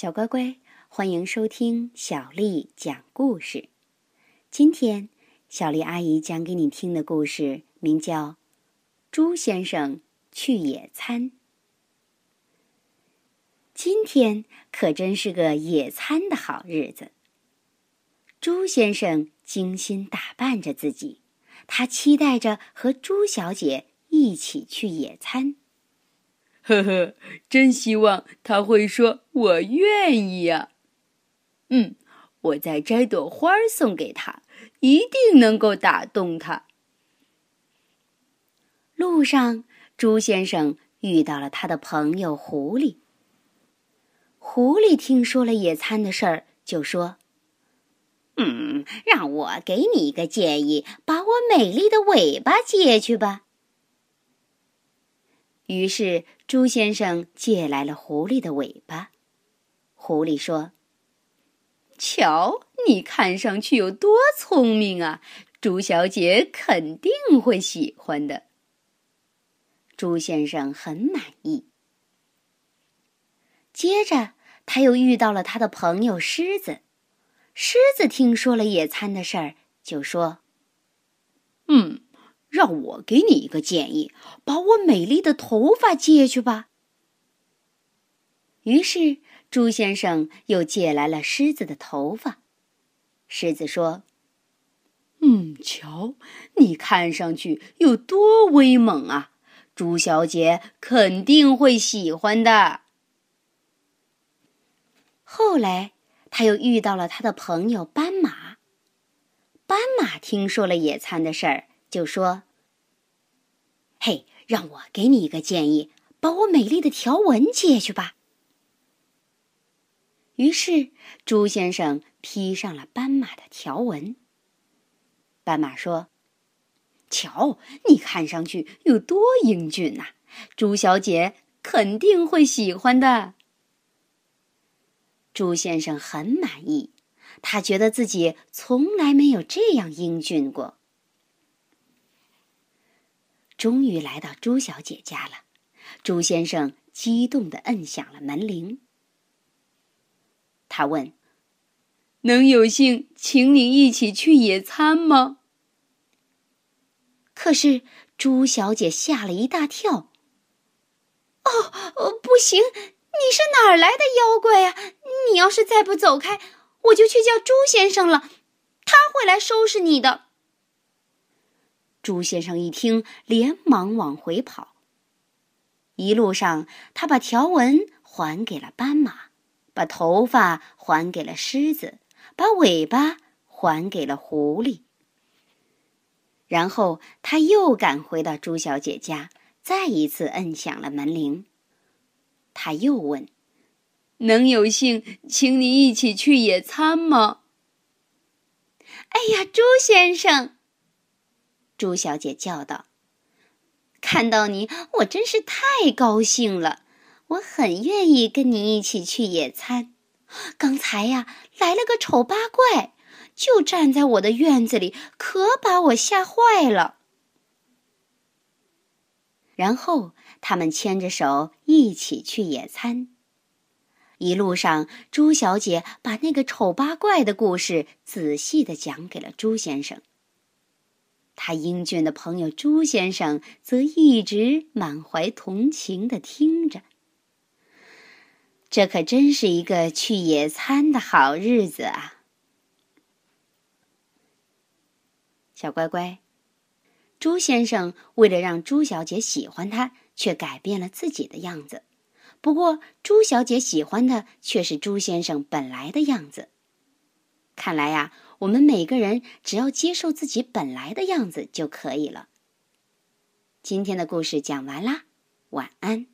小乖乖，欢迎收听小丽讲故事。今天，小丽阿姨讲给你听的故事名叫《猪先生去野餐》。今天可真是个野餐的好日子。猪先生精心打扮着自己，他期待着和猪小姐一起去野餐。呵呵，真希望他会说“我愿意呀”。嗯，我再摘朵花送给他，一定能够打动他。路上，猪先生遇到了他的朋友狐狸。狐狸听说了野餐的事儿，就说：“嗯，让我给你一个建议，把我美丽的尾巴借去吧。”于是，朱先生借来了狐狸的尾巴。狐狸说：“瞧，你看上去有多聪明啊！朱小姐肯定会喜欢的。”朱先生很满意。接着，他又遇到了他的朋友狮子。狮子听说了野餐的事儿，就说：“嗯。”让我给你一个建议，把我美丽的头发借去吧。于是，猪先生又借来了狮子的头发。狮子说：“嗯，瞧，你看上去有多威猛啊！猪小姐肯定会喜欢的。”后来，他又遇到了他的朋友斑马。斑马听说了野餐的事儿。就说：“嘿，让我给你一个建议，把我美丽的条纹借去吧。”于是，猪先生披上了斑马的条纹。斑马说：“瞧，你看上去有多英俊呐！猪小姐肯定会喜欢的。”猪先生很满意，他觉得自己从来没有这样英俊过。终于来到朱小姐家了，朱先生激动地摁响了门铃。他问：“能有幸请你一起去野餐吗？”可是朱小姐吓了一大跳。“哦，不行！你是哪儿来的妖怪呀？你要是再不走开，我就去叫朱先生了，他会来收拾你的。”朱先生一听，连忙往回跑。一路上，他把条纹还给了斑马，把头发还给了狮子，把尾巴还给了狐狸。然后，他又赶回到朱小姐家，再一次摁响了门铃。他又问：“能有幸请你一起去野餐吗？”“哎呀，朱先生！”猪小姐叫道：“看到你，我真是太高兴了！我很愿意跟你一起去野餐。刚才呀，来了个丑八怪，就站在我的院子里，可把我吓坏了。”然后他们牵着手一起去野餐。一路上，朱小姐把那个丑八怪的故事仔细的讲给了朱先生。他英俊的朋友朱先生则一直满怀同情的听着。这可真是一个去野餐的好日子啊！小乖乖，朱先生为了让朱小姐喜欢他，却改变了自己的样子。不过，朱小姐喜欢的却是朱先生本来的样子。看来呀。我们每个人只要接受自己本来的样子就可以了。今天的故事讲完啦，晚安。